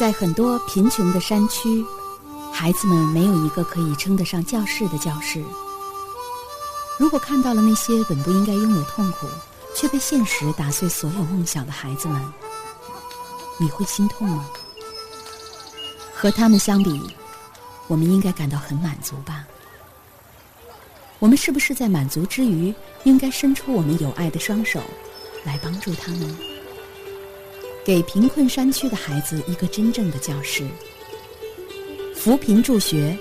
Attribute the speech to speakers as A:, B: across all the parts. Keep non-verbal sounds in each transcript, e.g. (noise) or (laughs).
A: 在很多贫穷的山区，孩子们没有一个可以称得上教室的教室。如果看到了那些本不应该拥有痛苦，却被现实打碎所有梦想的孩子们，你会心痛吗？和他们相比，我们应该感到很满足吧？我们是不是在满足之余，应该伸出我们有爱的双手，来帮助他们，给贫困山区的孩子一个真正的教室？扶贫助学，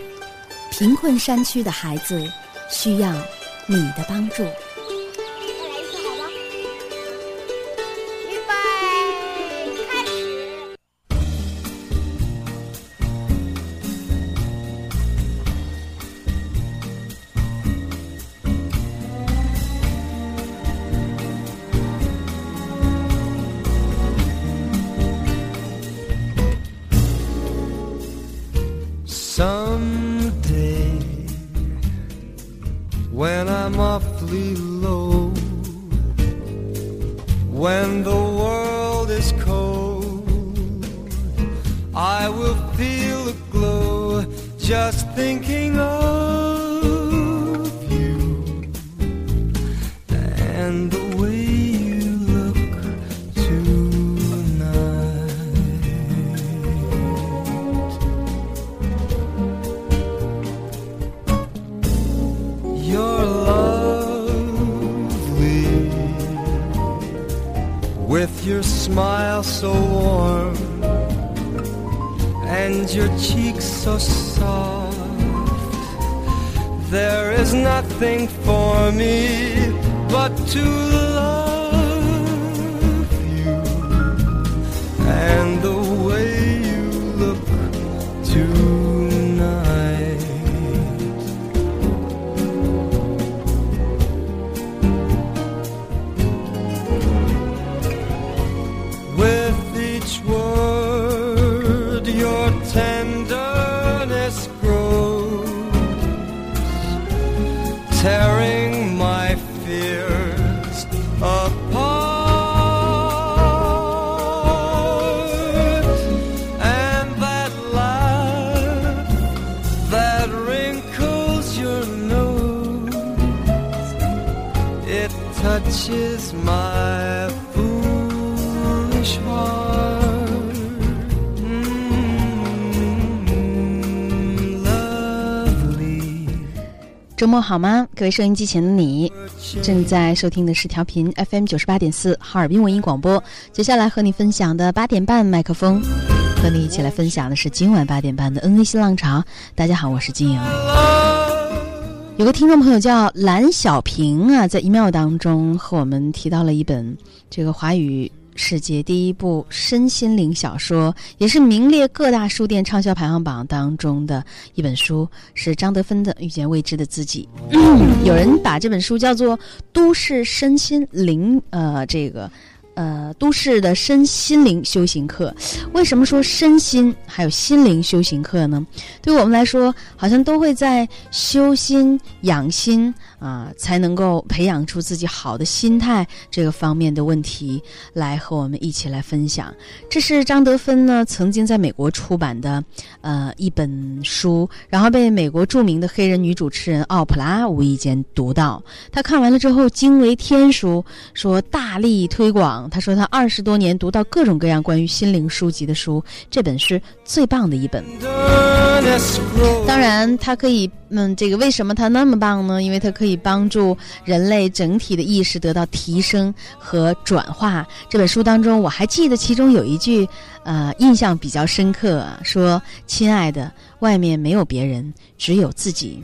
A: 贫困山区的孩子需要。你的帮助。
B: with your smile so warm and your cheeks so soft. There is nothing for me but to love.
A: 周末好吗？各位收音机前的你，正在收听的是调频 FM 九十八点四哈尔滨文艺广播。接下来和你分享的八点半麦克风，和你一起来分享的是今晚八点半的 NV 新浪潮。大家好，我是金莹。有个听众朋友叫蓝小平啊，在 email 当中和我们提到了一本这个华语。世界第一部身心灵小说，也是名列各大书店畅销排行榜当中的一本书，是张德芬的《遇见未知的自己》。有人把这本书叫做《都市身心灵》，呃，这个。呃，都市的身心灵修行课，为什么说身心还有心灵修行课呢？对我们来说，好像都会在修心养心啊，才能够培养出自己好的心态这个方面的问题，来和我们一起来分享。这是张德芬呢曾经在美国出版的呃一本书，然后被美国著名的黑人女主持人奥普拉无意间读到，她看完了之后惊为天书，说大力推广。她说：“她二十多年读到各种各样关于心灵书籍的书，这本是最棒的一本。当然，它可以，嗯，这个为什么它那么棒呢？因为它可以帮助人类整体的意识得到提升和转化。这本书当中，我还记得其中有一句，呃，印象比较深刻，说：‘亲爱的，外面没有别人，只有自己。’”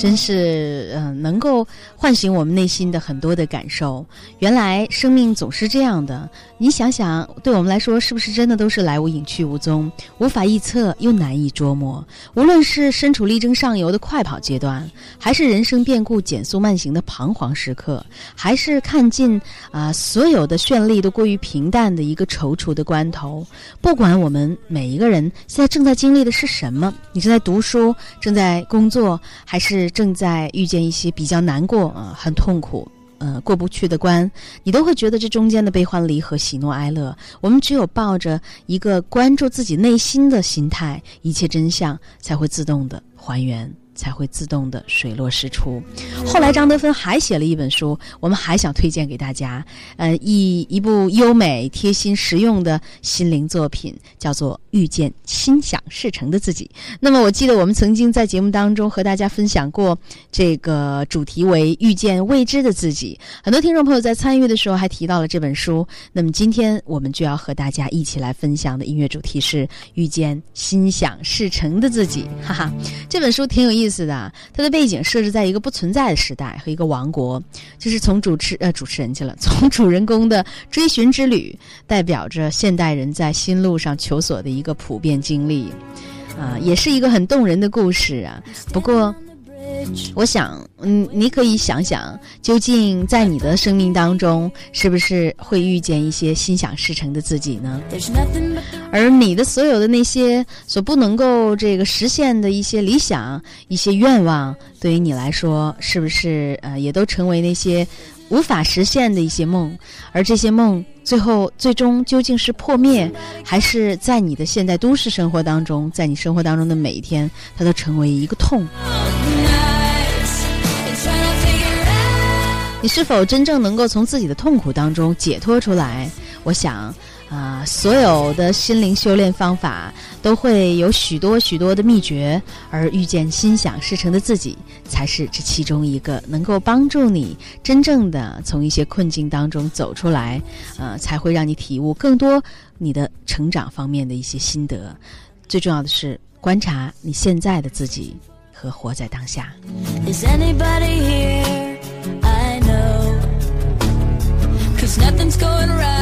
A: 真是，嗯，能够唤醒我们内心的很多的感受。原来生命总是这样的。你想想，对我们来说，是不是真的都是来无影去无踪，无法预测又难以捉摸？无论是身处力争上游的快跑阶段，还是人生变故减速慢行的彷徨时刻，还是看尽啊所有的绚丽都过于平淡的一个踌躇的关头，不管我们每一个人现在正在经历的是什么，你正在读书，正在工作，还是正在遇见一些比较难过啊，很痛苦。呃过不去的关，你都会觉得这中间的悲欢离合、喜怒哀乐。我们只有抱着一个关注自己内心的心态，一切真相才会自动的还原。才会自动的水落石出。后来张德芬还写了一本书，我们还想推荐给大家。呃，一一部优美、贴心、实用的心灵作品，叫做《遇见心想事成的自己》。那么，我记得我们曾经在节目当中和大家分享过这个主题为“遇见未知的自己”。很多听众朋友在参与的时候还提到了这本书。那么，今天我们就要和大家一起来分享的音乐主题是“遇见心想事成的自己”。哈哈，这本书挺有意思。是的，它的背景设置在一个不存在的时代和一个王国，就是从主持呃主持人去了，(laughs) 从主人公的追寻之旅，代表着现代人在新路上求索的一个普遍经历，啊，也是一个很动人的故事啊。不过。我想，嗯，你可以想想，究竟在你的生命当中，是不是会遇见一些心想事成的自己呢？而你的所有的那些所不能够这个实现的一些理想、一些愿望，对于你来说，是不是呃，也都成为那些无法实现的一些梦？而这些梦，最后最终究竟是破灭，还是在你的现代都市生活当中，在你生活当中的每一天，它都成为一个痛？你是否真正能够从自己的痛苦当中解脱出来？我想，啊，所有的心灵修炼方法都会有许多许多的秘诀，而遇见心想事成的自己，才是这其中一个能够帮助你真正的从一些困境当中走出来，呃，才会让你体悟更多你的成长方面的一些心得。最重要的是观察你现在的自己和活在当下。Cause nothing's going right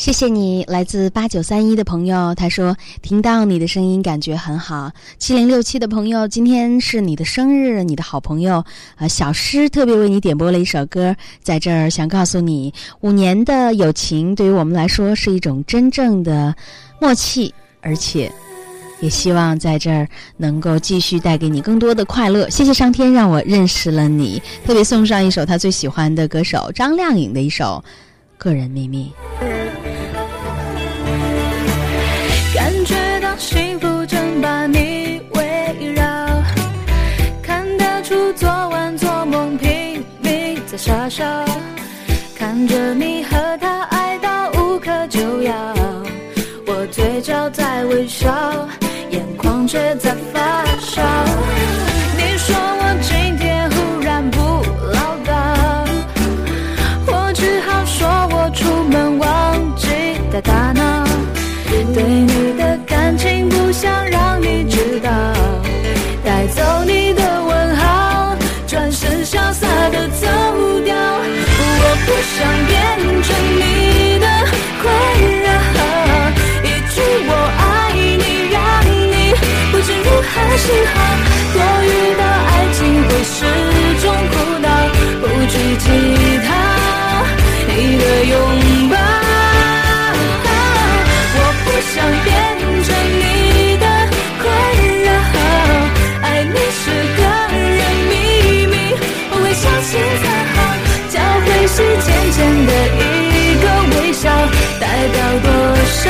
A: 谢谢你，来自八九三一的朋友，他说听到你的声音感觉很好。七零六七的朋友，今天是你的生日，你的好朋友啊、小诗特别为你点播了一首歌，在这儿想告诉你，五年的友情对于我们来说是一种真正的默契，而且也希望在这儿能够继续带给你更多的快乐。谢谢上天让我认识了你，特别送上一首他最喜欢的歌手张靓颖的一首《个人秘密》。
C: 微笑，眼眶却在发烧。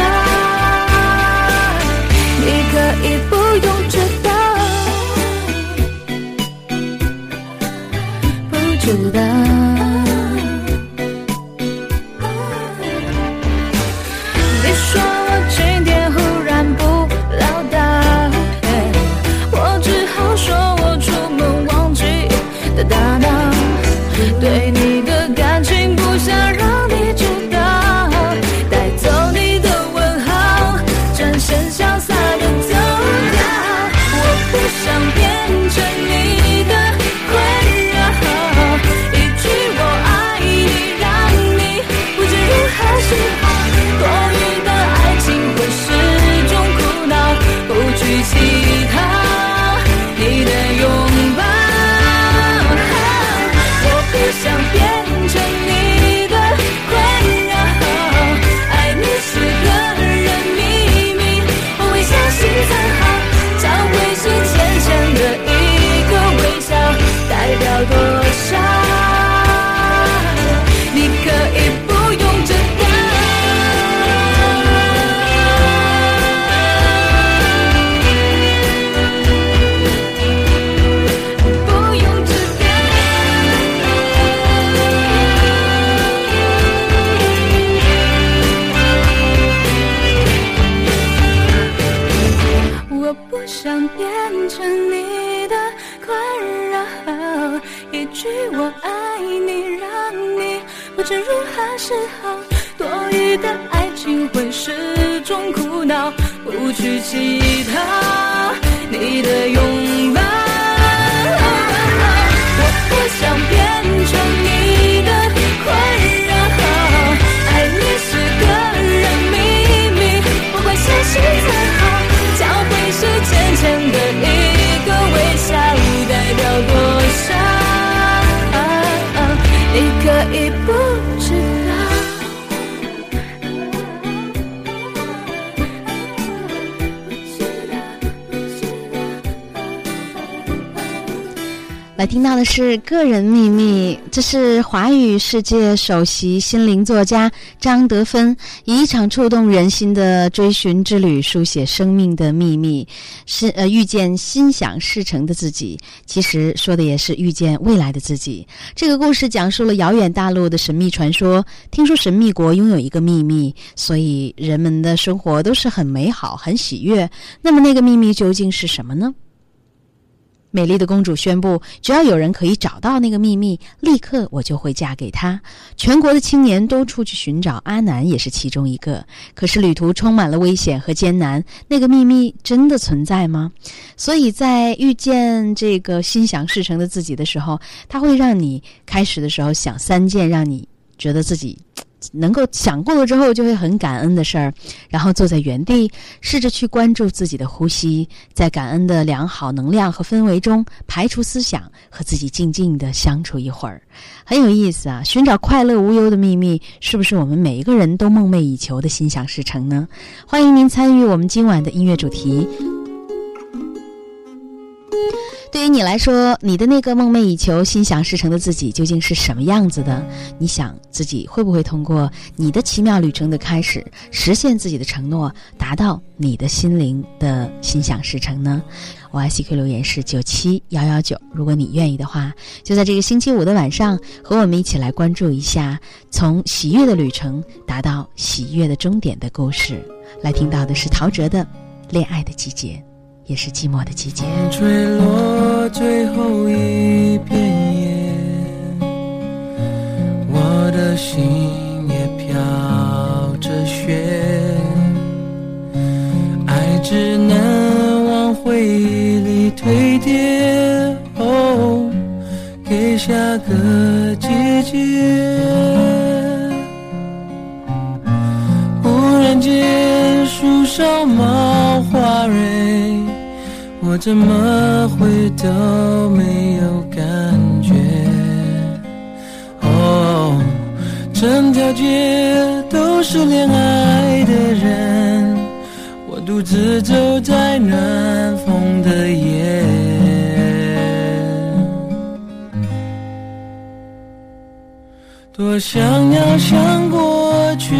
C: 多
A: 的是《个人秘密》，这是华语世界首席心灵作家张德芬以一场触动人心的追寻之旅，书写生命的秘密，是呃遇见心想事成的自己。其实说的也是遇见未来的自己。这个故事讲述了遥远大陆的神秘传说。听说神秘国拥有一个秘密，所以人们的生活都是很美好、很喜悦。那么那个秘密究竟是什么呢？美丽的公主宣布，只要有人可以找到那个秘密，立刻我就会嫁给他。全国的青年都出去寻找，阿南也是其中一个。可是旅途充满了危险和艰难，那个秘密真的存在吗？所以在遇见这个心想事成的自己的时候，它会让你开始的时候想三件让你觉得自己能够想过了之后就会很感恩的事儿，然后坐在原地，试着去关注自己的呼吸，在感恩的良好能量和氛围中排除思想，和自己静静的相处一会儿，很有意思啊！寻找快乐无忧的秘密，是不是我们每一个人都梦寐以求的心想事成呢？欢迎您参与我们今晚的音乐主题。对于你来说，你的那个梦寐以求、心想事成的自己究竟是什么样子的？你想自己会不会通过你的奇妙旅程的开始，实现自己的承诺，达到你的心灵的心想事成呢？我爱 CQ 留言是九七幺幺九，如果你愿意的话，就在这个星期五的晚上，和我们一起来关注一下从喜悦的旅程达到喜悦的终点的故事。来听到的是陶喆的《恋爱的季节，也是寂寞的季节。
D: 吹落最后一片叶，我的心也飘着雪，爱只能往回忆里推跌，哦，给下个季节。忽然间树梢冒花蕊，我怎么会都没有感觉？哦，整条街都是恋爱的人，我独自走在暖风的夜。多想要向过去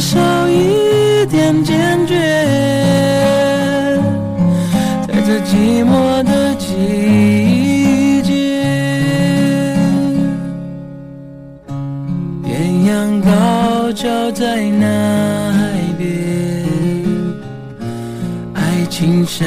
D: 少一点坚决，在这寂寞的季节，艳阳高照在那海边。爱情盛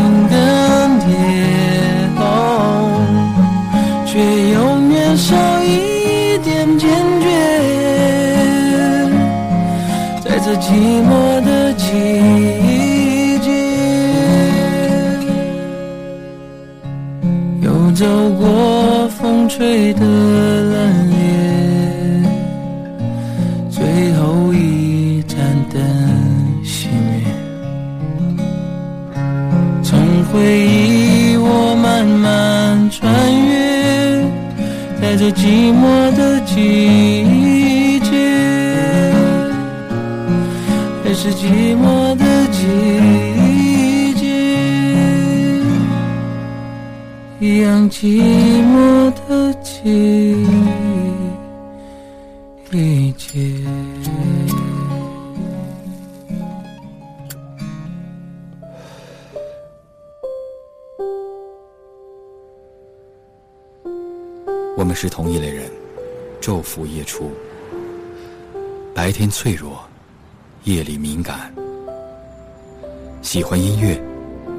D: 寂寞的季节，又走过风吹的冷冽，最后一盏灯熄灭，从回忆我慢慢穿越，在这寂寞的季是寂寞的季节，一样寂寞的季节。
E: 我们是同一类人，昼伏夜出，白天脆弱，夜里敏感。喜欢音乐，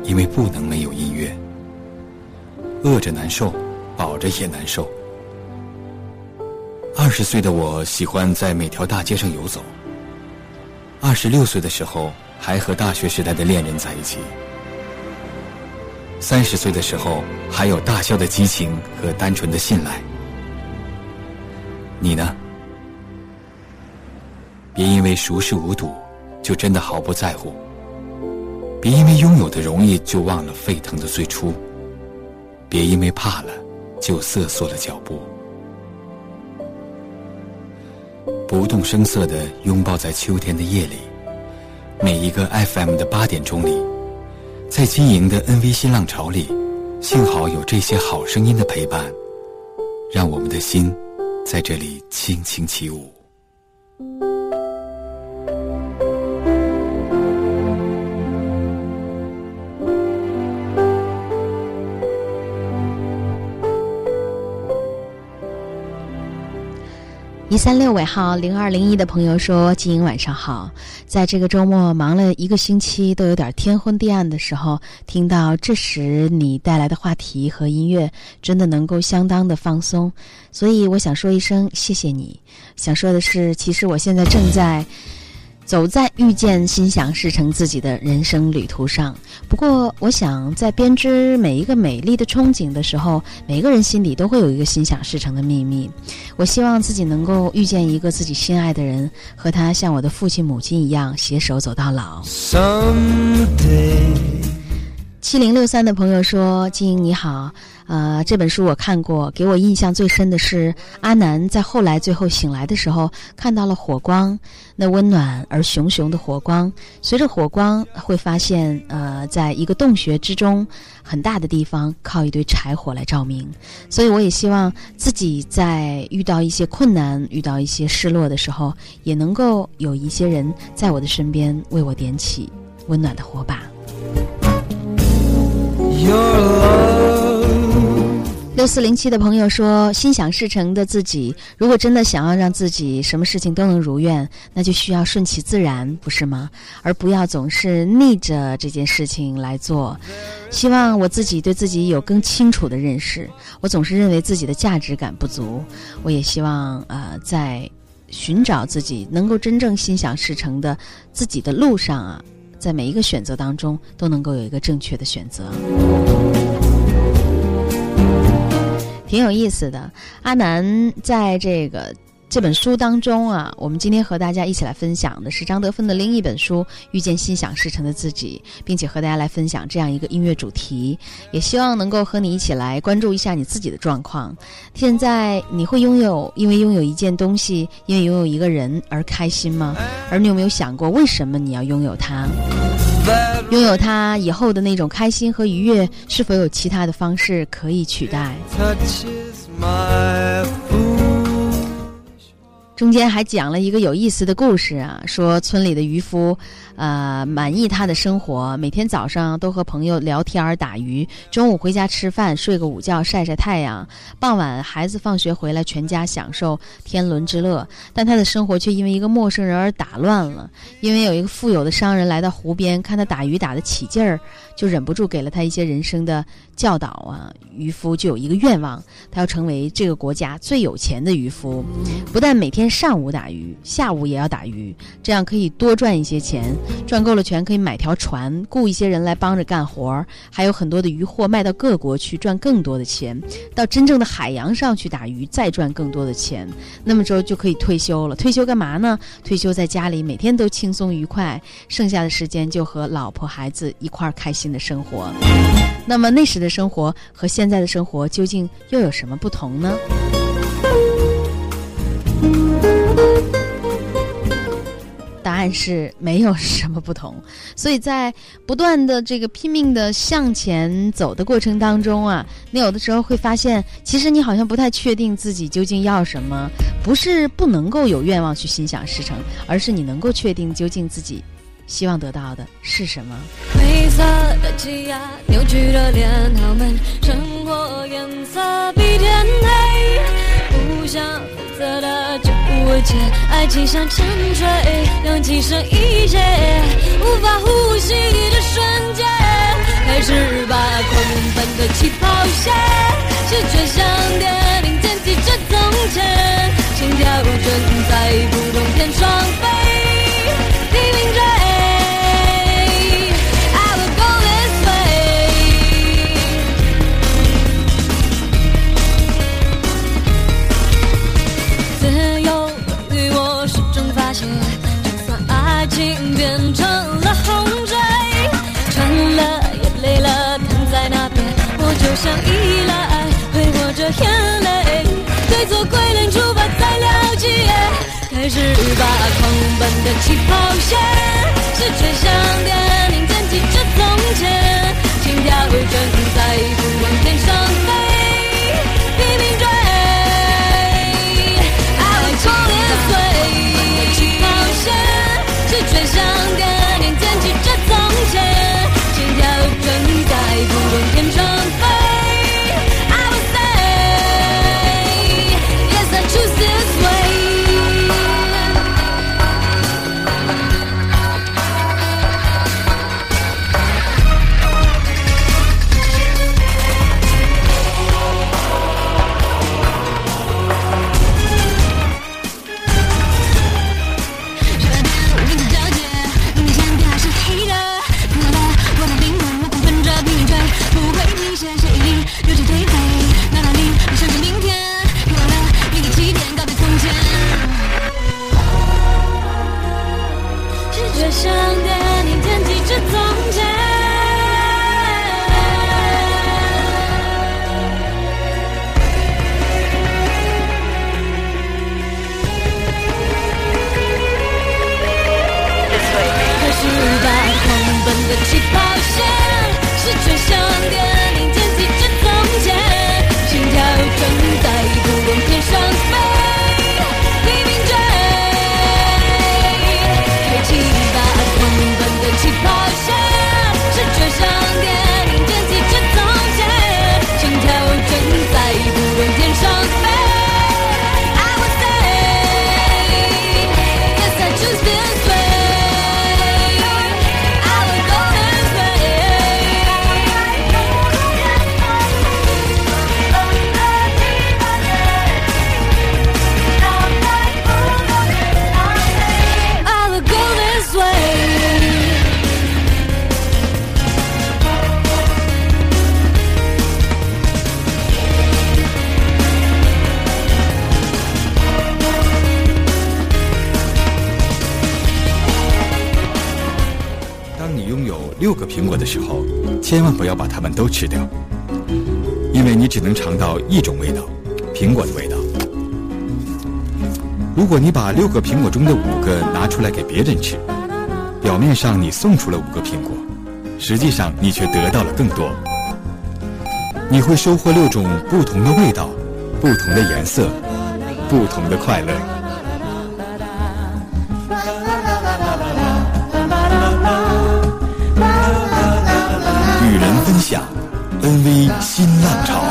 E: 因为不能没有音乐。饿着难受，饱着也难受。二十岁的我喜欢在每条大街上游走。二十六岁的时候，还和大学时代的恋人在一起。三十岁的时候，还有大笑的激情和单纯的信赖。你呢？别因为熟视无睹，就真的毫不在乎；别因为拥有的容易，就忘了沸腾的最初；别因为怕了，就瑟缩了脚步。不动声色的拥抱在秋天的夜里，每一个 FM 的八点钟里，在经营的 NV 新浪潮里，幸好有这些好声音的陪伴，让我们的心在这里轻轻起舞。
A: 一三六尾号零二零一的朋友说：“金莹晚上好，在这个周末忙了一个星期，都有点天昏地暗的时候，听到这时你带来的话题和音乐，真的能够相当的放松。所以我想说一声谢谢你。想说的是，其实我现在正在。”走在遇见心想事成自己的人生旅途上。不过，我想在编织每一个美丽的憧憬的时候，每个人心里都会有一个心想事成的秘密。我希望自己能够遇见一个自己心爱的人，和他像我的父亲母亲一样携手走到老。
B: Someday.
A: 七零六三的朋友说：“金英你好，呃，这本书我看过，给我印象最深的是阿南在后来最后醒来的时候，看到了火光，那温暖而熊熊的火光。随着火光，会发现，呃，在一个洞穴之中，很大的地方靠一堆柴火来照明。所以我也希望自己在遇到一些困难、遇到一些失落的时候，也能够有一些人在我的身边为我点起温暖的火把。”
B: you're
A: 六四零七的朋友说：“心想事成的自己，如果真的想要让自己什么事情都能如愿，那就需要顺其自然，不是吗？而不要总是逆着这件事情来做。希望我自己对自己有更清楚的认识。我总是认为自己的价值感不足，我也希望呃，在寻找自己能够真正心想事成的自己的路上啊，在每一个选择当中都能够有一个正确的选择。”挺有意思的。阿南在这个这本书当中啊，我们今天和大家一起来分享的是张德芬的另一本书《遇见心想事成的自己》，并且和大家来分享这样一个音乐主题，也希望能够和你一起来关注一下你自己的状况。现在你会拥有因为拥有一件东西，因为拥有一个人而开心吗？而你有没有想过，为什么你要拥有它？拥有它以后的那种开心和愉悦，是否有其他的方式可以取代？中间还讲了一个有意思的故事啊，说村里的渔夫，呃，满意他的生活，每天早上都和朋友聊天儿、打鱼，中午回家吃饭、睡个午觉、晒晒太阳，傍晚孩子放学回来，全家享受天伦之乐。但他的生活却因为一个陌生人而打乱了，因为有一个富有的商人来到湖边，看他打鱼打得起劲儿，就忍不住给了他一些人生的教导啊。渔夫就有一个愿望，他要成为这个国家最有钱的渔夫。不但每天上午打鱼，下午也要打鱼，这样可以多赚一些钱。赚够了钱，可以买条船，雇一些人来帮着干活儿，还有很多的渔货卖到各国去，赚更多的钱。到真正的海洋上去打鱼，再赚更多的钱。那么之后就可以退休了。退休干嘛呢？退休在家里每天都轻松愉快，剩下的时间就和老婆孩子一块儿开心的生活。那么那时的生活和现在的生活究竟又有什么不同呢？答案是没有什么不同，所以在不断的这个拼命的向前走的过程当中啊，你有的时候会发现，其实你好像不太确定自己究竟要什么，不是不能够有愿望去心想事成，而是你能够确定究竟自己希望得到的是什么。
F: 灰色的气压，扭曲的脸，他们生活颜色比天黑，不想负责的就不为解，爱情像沉睡，氧气剩一些，无法呼吸的瞬间，开始吧狂奔的起跑线，视觉像电影剪辑着从前，心跳正在不动天上飞，拼命着。想依赖，挥霍着眼泪，对错归零，出发再了解。开始吧狂奔的起跑线，是吹响电影剪辑着从前，心跳正在不往天上飞，
E: 六个苹果的时候，千万不要把它们都吃掉，因为你只能尝到一种味道——苹果的味道。如果你把六个苹果中的五个拿出来给别人吃，表面上你送出了五个苹果，实际上你却得到了更多。你会收获六种不同的味道、不同的颜色、不同的快乐。，NV 新浪潮。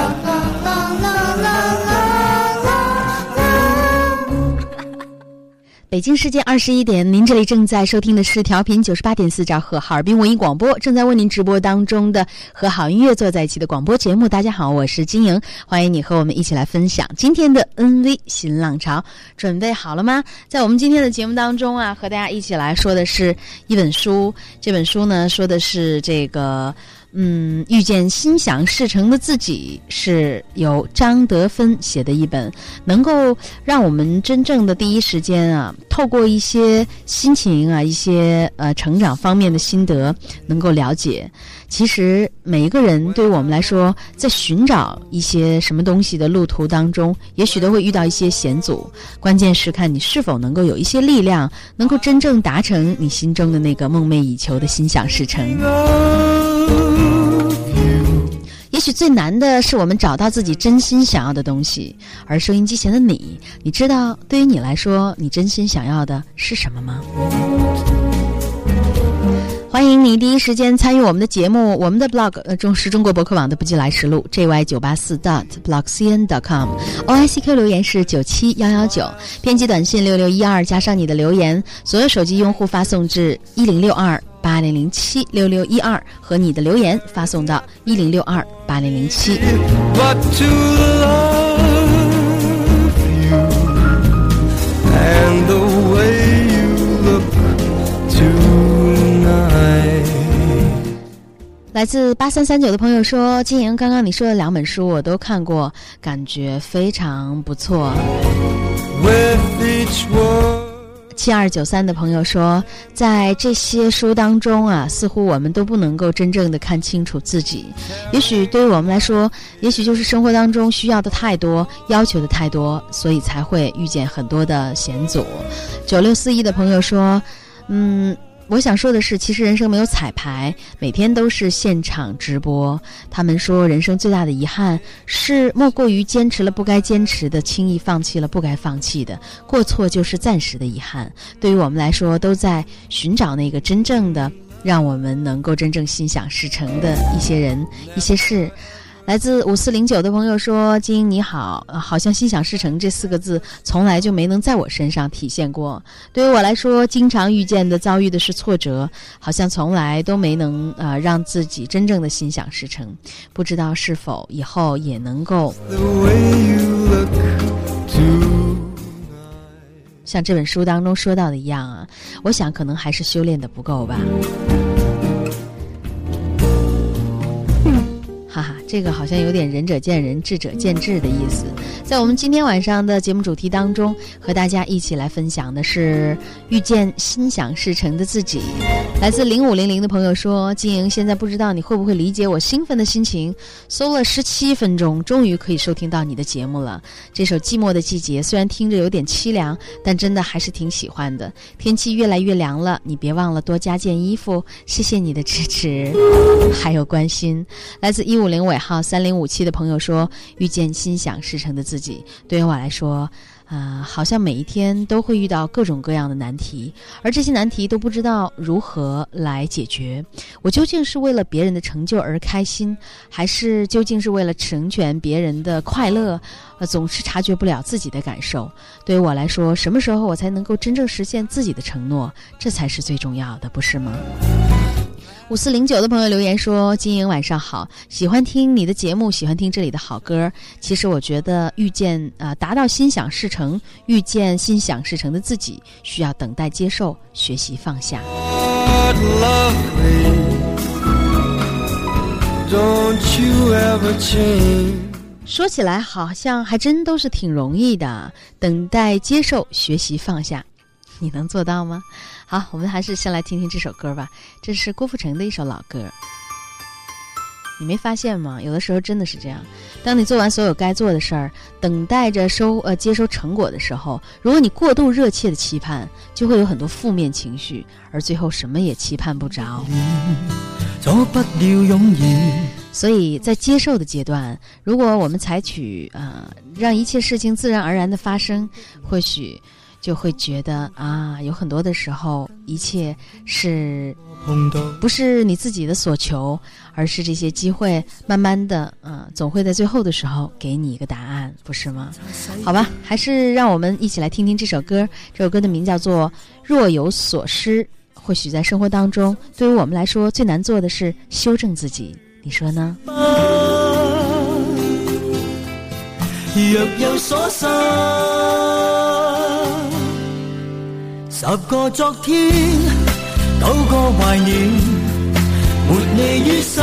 A: 北京时间二十一点，您这里正在收听的是调频九十八点四兆赫哈尔滨文艺广播，正在为您直播当中的和好音乐坐在一起的广播节目。大家好，我是金莹，欢迎你和我们一起来分享今天的 NV 新浪潮。准备好了吗？在我们今天的节目当中啊，和大家一起来说的是一本书，这本书呢说的是这个。嗯，遇见心想事成的自己是由张德芬写的一本，能够让我们真正的第一时间啊，透过一些心情啊，一些呃成长方面的心得，能够了解，其实每一个人对于我们来说，在寻找一些什么东西的路途当中，也许都会遇到一些险阻，关键是看你是否能够有一些力量，能够真正达成你心中的那个梦寐以求的心想事成。也许最难的是我们找到自己真心想要的东西，而收音机前的你，你知道对于你来说，你真心想要的是什么吗？欢迎你第一时间参与我们的节目，我们的 blog 呃中是中国博客网的不计来时路 jy 九八四 dot blockcn dot com，o i c q 留言是九七幺幺九，编辑短信六六一二加上你的留言，所有手机用户发送至一零六二八零零七六六一二和你的留言发送到一零六二八零零七。来自八三三九的朋友说：“金莹，刚刚你说的两本书我都看过，感觉非常不错。”七二九三的朋友说，在这些书当中啊，似乎我们都不能够真正的看清楚自己。也许对于我们来说，也许就是生活当中需要的太多，要求的太多，所以才会遇见很多的险阻。九六四一的朋友说，嗯。我想说的是，其实人生没有彩排，每天都是现场直播。他们说，人生最大的遗憾是莫过于坚持了不该坚持的，轻易放弃了不该放弃的。过错就是暂时的遗憾。对于我们来说，都在寻找那个真正的让我们能够真正心想事成的一些人、一些事。来自五四零九的朋友说：“金英你好，好像‘心想事成’这四个字从来就没能在我身上体现过。对于我来说，经常遇见的、遭遇的是挫折，好像从来都没能呃让自己真正的心想事成。不知道是否以后也能够像这本书当中说到的一样啊，我想可能还是修炼的不够吧。这个好像有点仁者见仁，智者见智的意思。在我们今天晚上的节目主题当中，和大家一起来分享的是遇见心想事成的自己。来自零五零零的朋友说：“金莹，现在不知道你会不会理解我兴奋的心情。搜了十七分钟，终于可以收听到你的节目了。这首《寂寞的季节》虽然听着有点凄凉，但真的还是挺喜欢的。天气越来越凉了，你别忘了多加件衣服。谢谢你的支持，还有关心。”来自一五零尾号三零五七的朋友说：“遇见心想事成的自己，对于我来说。”啊，好像每一天都会遇到各种各样的难题，而这些难题都不知道如何来解决。我究竟是为了别人的成就而开心，还是究竟是为了成全别人的快乐？呃，总是察觉不了自己的感受。对于我来说，什么时候我才能够真正实现自己的承诺？这才是最重要的，不是吗？五四零九的朋友留言说：“金莹晚上好，喜欢听你的节目，喜欢听这里的好歌。其实我觉得遇见啊，达到心想事成，遇见心想事成的自己，需要等待、接受、学习、放下。
G: Don't you ever change.
A: 说起来好像还真都是挺容易的，等待、接受、学习、放下，你能做到吗？好，我们还是先来听听这首歌吧。这是郭富城的一首老歌。你没发现吗？有的时候真的是这样。当你做完所有该做的事儿，等待着收呃接收成果的时候，如果你过度热切的期盼，就会有很多负面情绪，而最后什么也期盼不着。
G: 走不了永远。
A: 所以在接受的阶段，如果我们采取呃让一切事情自然而然的发生，或许就会觉得啊，有很多的时候，一切是不是你自己的所求，而是这些机会慢慢的，嗯、总会在最后的时候给你一个答案，不是吗？好吧，还是让我们一起来听听这首歌。这首歌的名叫做《若有所失》。或许在生活当中，对于我们来说，最难做的是修正自己。你说呢？
G: 若有所失，十個昨天，九個懷念，沒你於身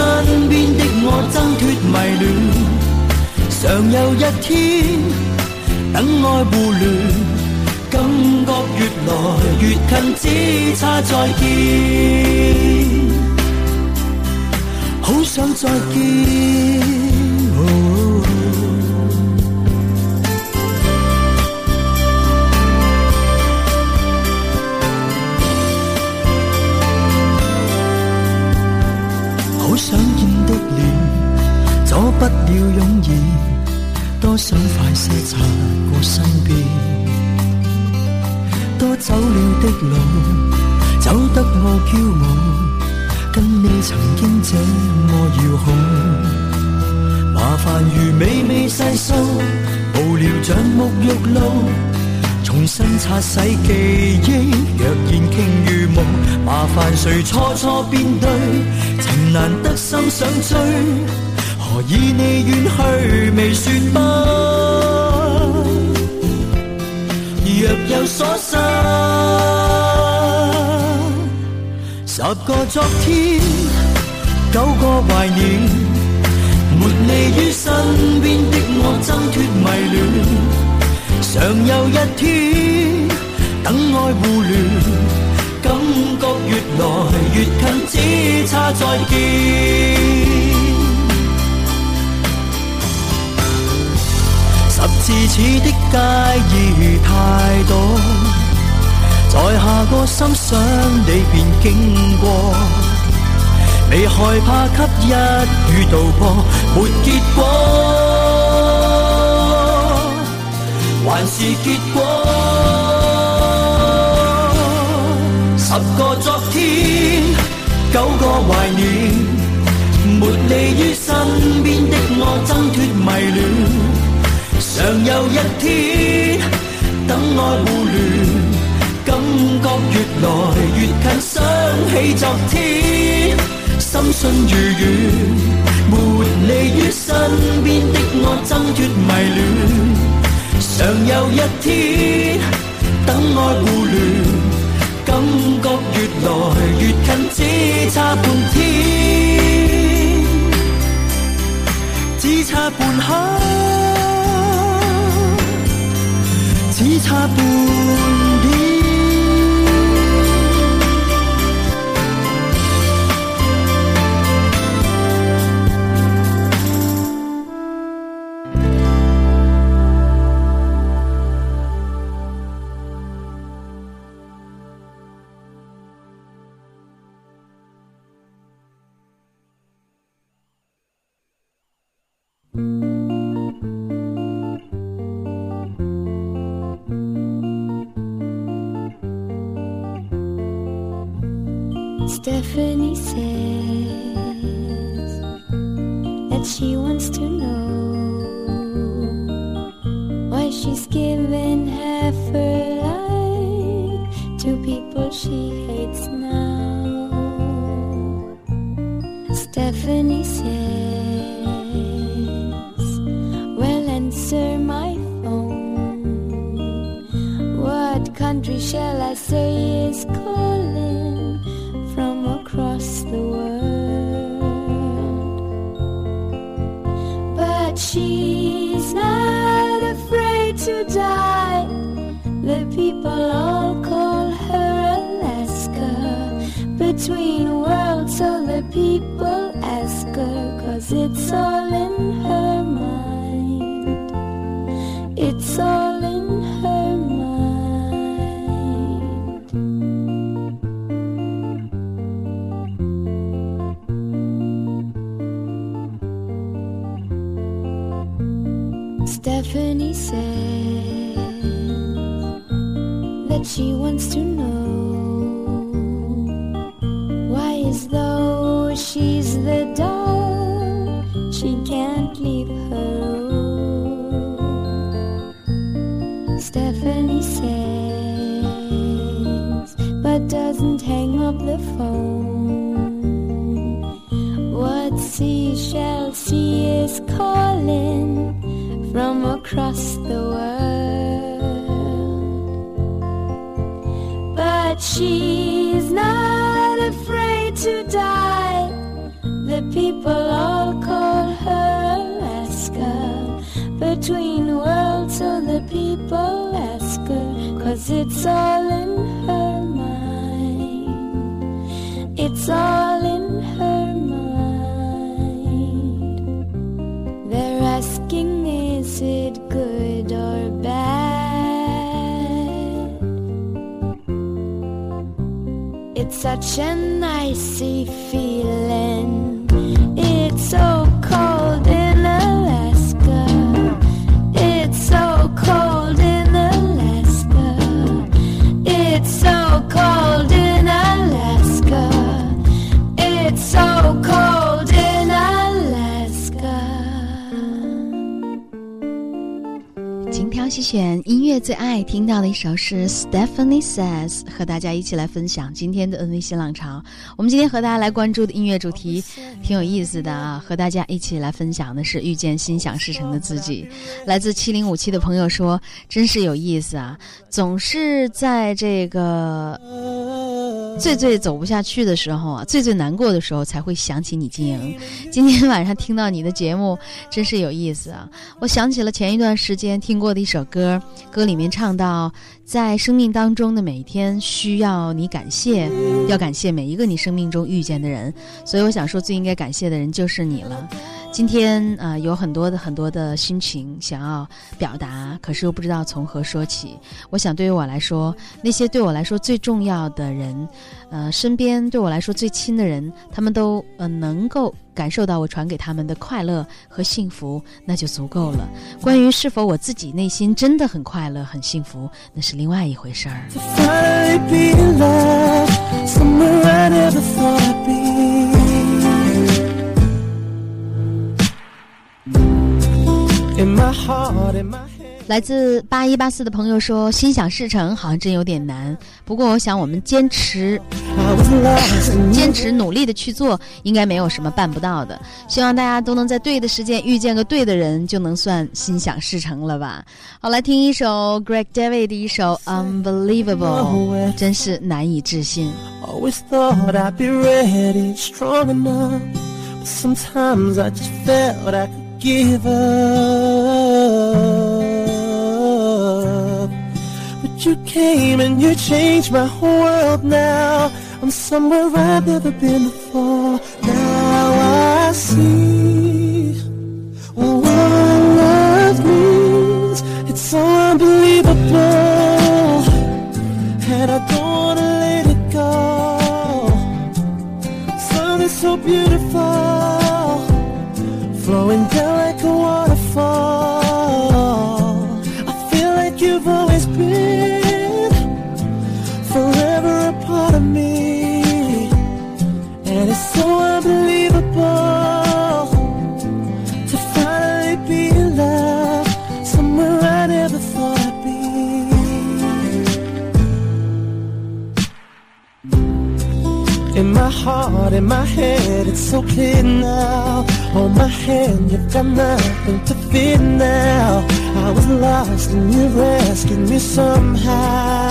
G: 邊的我挣脱迷恋，常有一天，等愛互聯，感覺越來越近，只差再見，好想再見。想見的臉，阻不了湧現，多想快些擦過身邊，多走了的路，走得我驕傲，跟你曾經這麼遙控，麻煩如美美細數，無聊像沐浴露。重新擦洗記憶，若然傾如夢，麻煩誰錯錯便對，情難得心想追，何以你遠去未說不？若有所失，十個昨天，九個懷念，沒你於身邊的我挣脱迷恋。常有一天，等愛互聯，越來越近，只差再見。十字似的介意太多，在下個心想你便經過，未害怕給一語道破，沒結果。還是結果。十個昨天，九個懷念，沒你於身邊的我挣脱迷恋。常有一天，等愛互聯，感覺越來越近，想起昨天，心信如願。沒你於身邊的我挣脱迷恋。常有一天，等愛互聯，感觉越来越近，只差半天，
C: 只差半刻，只差半刻。Stephanie said. As though she's the doll, she can't leave her room. Stephanie says, but doesn't hang up the phone. What seashell sea is calling from across the world. It's all in her mind. It's all in her mind. They're asking, is it good or bad? It's such an icy feeling.
A: 精选音乐最爱听到的一首是 Stephanie Says，和大家一起来分享今天的 NV 新浪潮。我们今天和大家来关注的音乐主题挺有意思的啊，和大家一起来分享的是遇见心想事成的自己。来自七零五七的朋友说，真是有意思啊，总是在这个最最走不下去的时候啊，最最难过的时候才会想起你晶莹。今天晚上听到你的节目，真是有意思啊！我想起了前一段时间听过的一首歌，歌里面唱到，在生命当中的每一天需要你感谢，要感谢每一个你生命中遇见的人。所以我想说，最应该感谢的人就是你了。今天啊、呃有很多的很多的心情想要表达，可是又不知道从何说起。我想，对于我来说，那些对我来说最重要的人，呃，身边对我来说最亲的人，他们都呃能够感受到我传给他们的快乐和幸福，那就足够了。关于是否我自己内心真的很快乐、很幸福，那是另外一回事儿。来自八一八四的朋友说，心想事成好像真有点难。不过我想，我们坚持坚持努力的去做，应该没有什么办不到的。希望大家都能在对的时间遇见个对的人，就能算心想事成了吧。好，来听一首 Greg David 的一首 Unbelievable，真是难以置信。
D: Give up. But you came and you changed my whole world now. I'm somewhere I've never been before. Now I see what love means. It's so unbelievable. And I don't wanna let it go. Something so beautiful, flowing down like a waterfall. I feel like you've always been forever a part of me. And it's so unbelievable to finally be in love somewhere I never thought I'd be. In my heart, in my head, it's so clear now. Hold my hand, you've got nothing to fear now. I was lost and you rescued me somehow.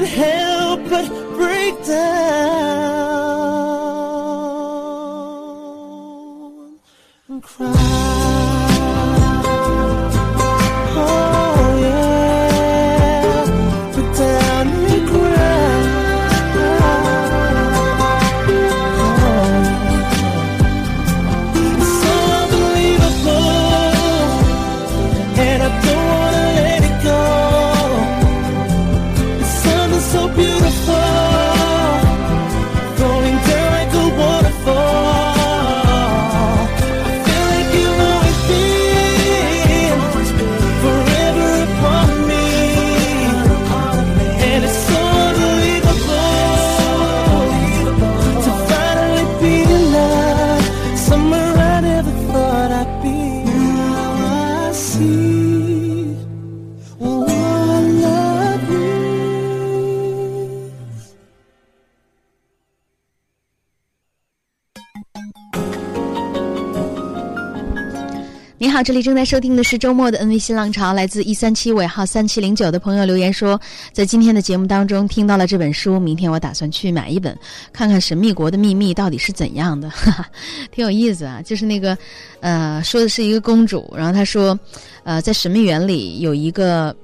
D: Can't help but break down and cry.
A: 这里正在收听的是周末的 NV 新浪潮，来自一三七尾号三七零九的朋友留言说，在今天的节目当中听到了这本书，明天我打算去买一本，看看神秘国的秘密到底是怎样的，哈哈，挺有意思啊。就是那个，呃，说的是一个公主，然后她说，呃，在神秘园里有一个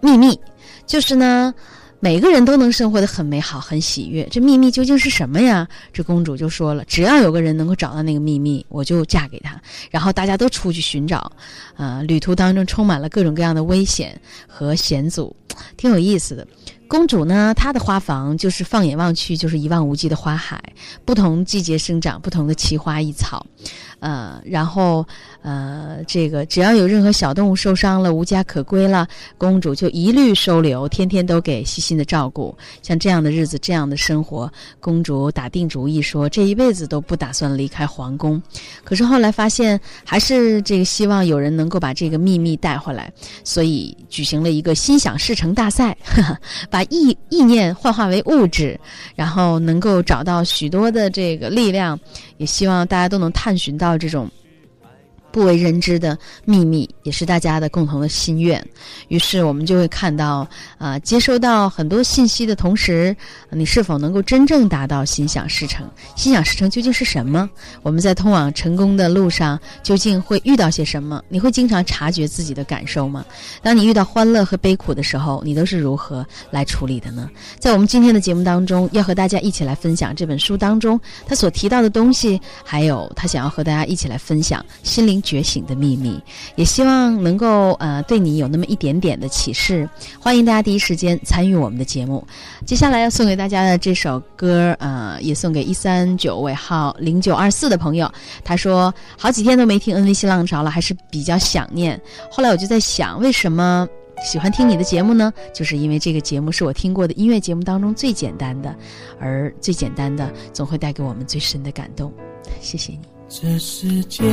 A: 秘密，就是呢。每个人都能生活得很美好、很喜悦，这秘密究竟是什么呀？这公主就说了：“只要有个人能够找到那个秘密，我就嫁给他。”然后大家都出去寻找，呃，旅途当中充满了各种各样的危险和险阻，挺有意思的。公主呢，她的花房就是放眼望去就是一望无际的花海，不同季节生长不同的奇花异草，呃，然后呃，这个只要有任何小动物受伤了、无家可归了，公主就一律收留，天天都给细心的照顾。像这样的日子、这样的生活，公主打定主意说这一辈子都不打算离开皇宫。可是后来发现，还是这个希望有人能够把这个秘密带回来，所以举行了一个心想事成大赛，呵 (laughs) 呵把意意念幻化为物质，然后能够找到许多的这个力量，也希望大家都能探寻到这种。不为人知的秘密，也是大家的共同的心愿。于是我们就会看到，啊、接收到很多信息的同时，你是否能够真正达到心想事成？心想事成究竟是什么？我们在通往成功的路上，究竟会遇到些什么？你会经常察觉自己的感受吗？当你遇到欢乐和悲苦的时候，你都是如何来处理的呢？在我们今天的节目当中，要和大家一起来分享这本书当中他所提到的东西，还有他想要和大家一起来分享心灵觉醒的秘密，也希望能够呃对你有那么一点点的启示。欢迎大家第一时间参与我们的节目。接下来要送给大家的这首歌，呃，也送给一三九尾号零九二四的朋友。他说好几天都没听 NV 新浪潮了，还是比较想念。后来我就在想，为什么？喜欢听你的节目呢，就是因为这个节目是我听过的音乐节目当中最简单的，而最简单的总会带给我们最深的感动。谢谢你。
D: 这世界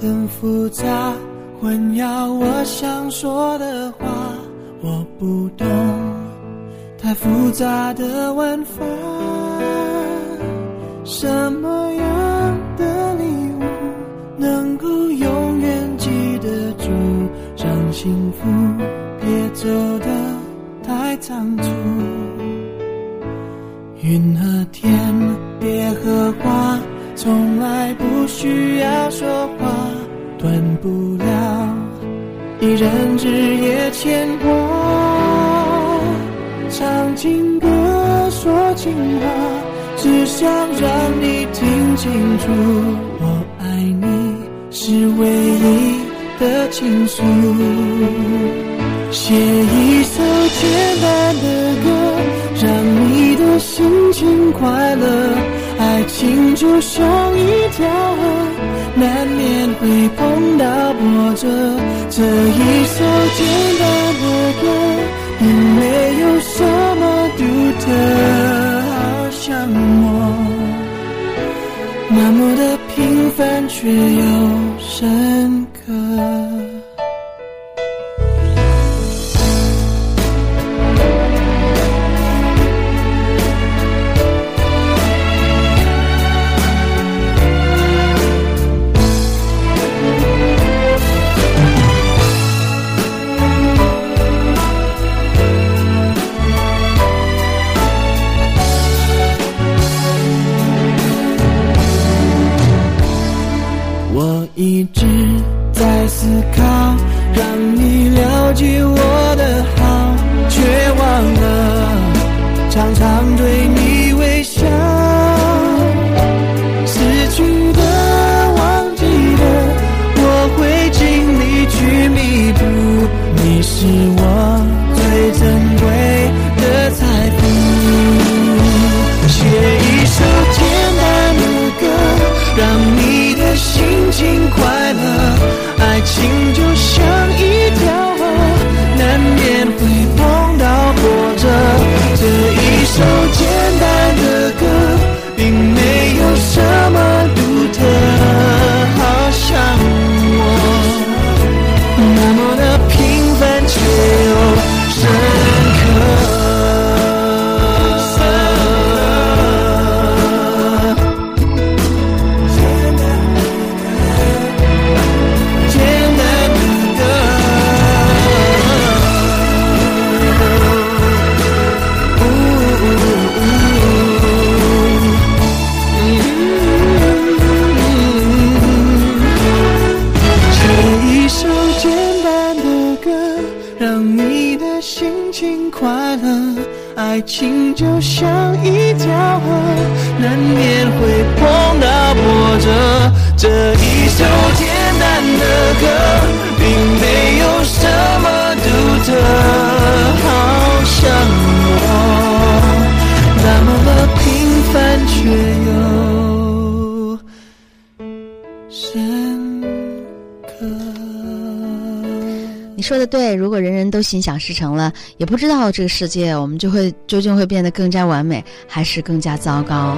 D: 很复杂，混淆我想说的话。我不懂太复杂的玩法，什么样的礼物能够永远记得住？让幸福别走得太仓促。云和天，蝶和花，从来不需要说话。不了一人日夜牵挂。唱情歌，说情话，只想让你听清楚，我爱你是唯一的倾诉。写一首简单的歌，让你的心情快乐。爱情就像一条河，难免会碰到波折。这一首简单的歌，并没有什么独特，好像我那么的平凡却又深刻。一直在思考，让你了解我的好，却忘了常常心
A: 想事成了，也不知道这个世界我们就会究竟会变得更加完美，还是更加糟糕。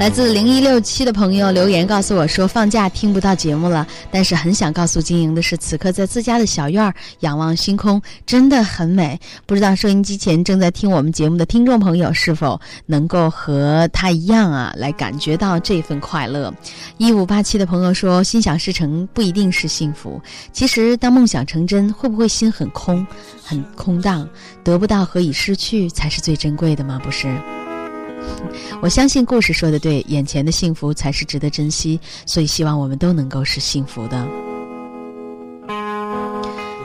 A: 来自零一六七的朋友留言告诉我说，放假听不到节目了，但是很想告诉金莹的是，此刻在自家的小院儿仰望星空，真的很美。不知道收音机前正在听我们节目的听众朋友是否能够和他一样啊，来感觉到这份快乐。一五八七的朋友说，心想事成不一定是幸福，其实当梦想成真，会不会心很空、很空荡？得不到和已失去才是最珍贵的吗？不是。(laughs) 我相信故事说的对，眼前的幸福才是值得珍惜，所以希望我们都能够是幸福的。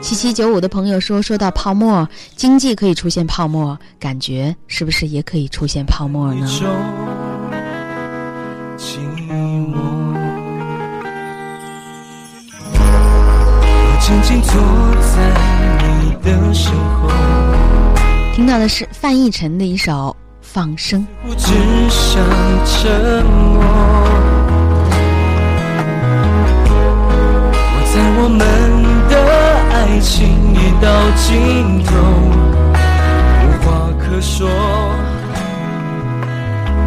A: 七七九五的朋友说，说到泡沫，经济可以出现泡沫，感觉是不是也可以出现泡沫呢？
D: 寂寞。我静静坐在你的身后，
A: 听到的是范逸臣的一首《放生》。
D: 我只想沉默。我在我们的爱情已到尽头，无话可说。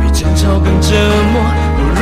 D: 比争吵更折磨，不如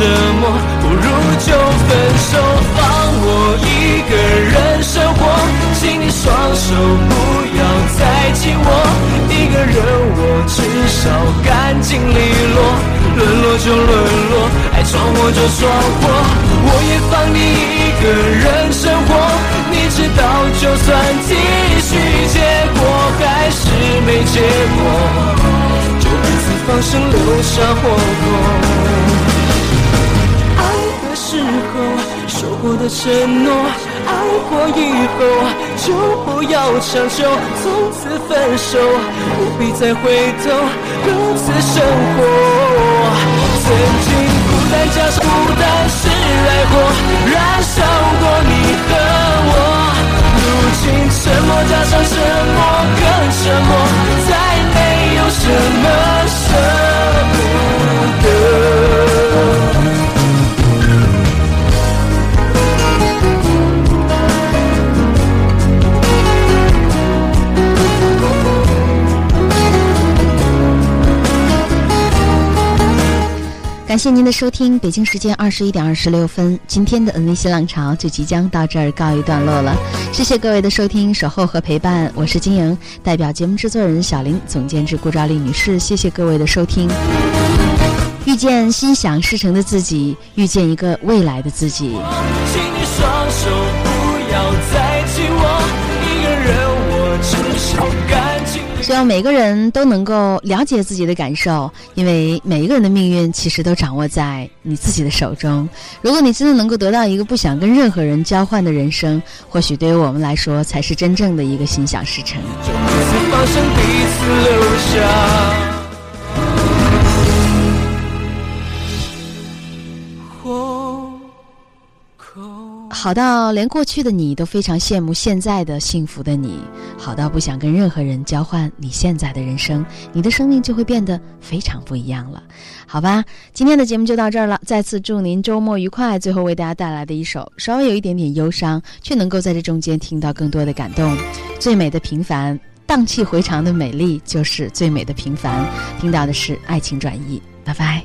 G: 折磨，不如就分手，放我一个人生活。请你双手不要再紧握，一个人我至少干净利落，沦落就沦落，爱闯祸就闯祸，我也放你一个人生活。你知道，就算继续，结果还是没结果，就彼此放生，留下火种。我的承诺。爱过以后就不要强求，从此分手，不必再回头，各自生活。曾经孤单加上孤单是爱火，燃烧过你和我。如今沉默加上沉默更沉默，再没有什么舍不得。
A: 感谢您的收听，北京时间二十一点二十六分，今天的 NV 新浪潮就即将到这儿告一段落了。谢谢各位的收听、守候和陪伴，我是金莹，代表节目制作人小林、总监制顾兆丽女士，谢谢各位的收听。遇见心想事成的自己，遇见一个未来的自己。
G: 请你双手
A: 希望每个人都能够了解自己的感受，因为每一个人的命运其实都掌握在你自己的手中。如果你真的能够得到一个不想跟任何人交换的人生，或许对于我们来说才是真正的一个心想事成。好到连过去的你都非常羡慕现在的幸福的你，好到不想跟任何人交换你现在的人生，你的生命就会变得非常不一样了，好吧？今天的节目就到这儿了，再次祝您周末愉快。最后为大家带来的一首稍微有一点点忧伤，却能够在这中间听到更多的感动。最美的平凡，荡气回肠的美丽，就是最美的平凡。听到的是爱情转移，拜拜。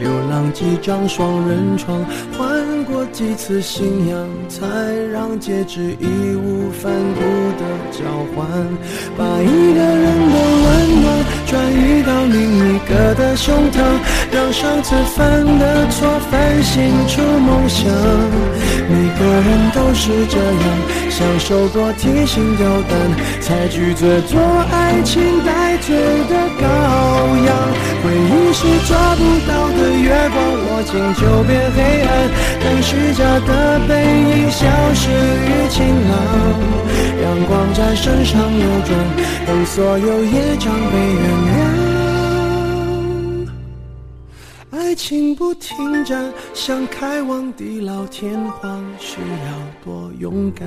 D: 流浪几张双人床，换过几次信仰，才让戒指义无反顾的交换。把一个人的温暖转移到另一个的胸膛，让上次犯的错反省出梦想。每个人都是这样，享受过提心吊胆，才拒绝做爱情代罪的羔羊。回忆是抓不到的月光，握紧就变黑暗，等虚假的背影消失于晴朗，阳光在身上流转，等所有业障被原谅。爱情不停站，想开往地老天荒，需要多勇敢。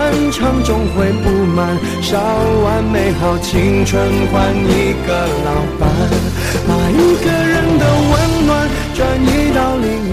B: 漫长总会不满烧完美好青春换一个老伴把一个人的温暖转移到另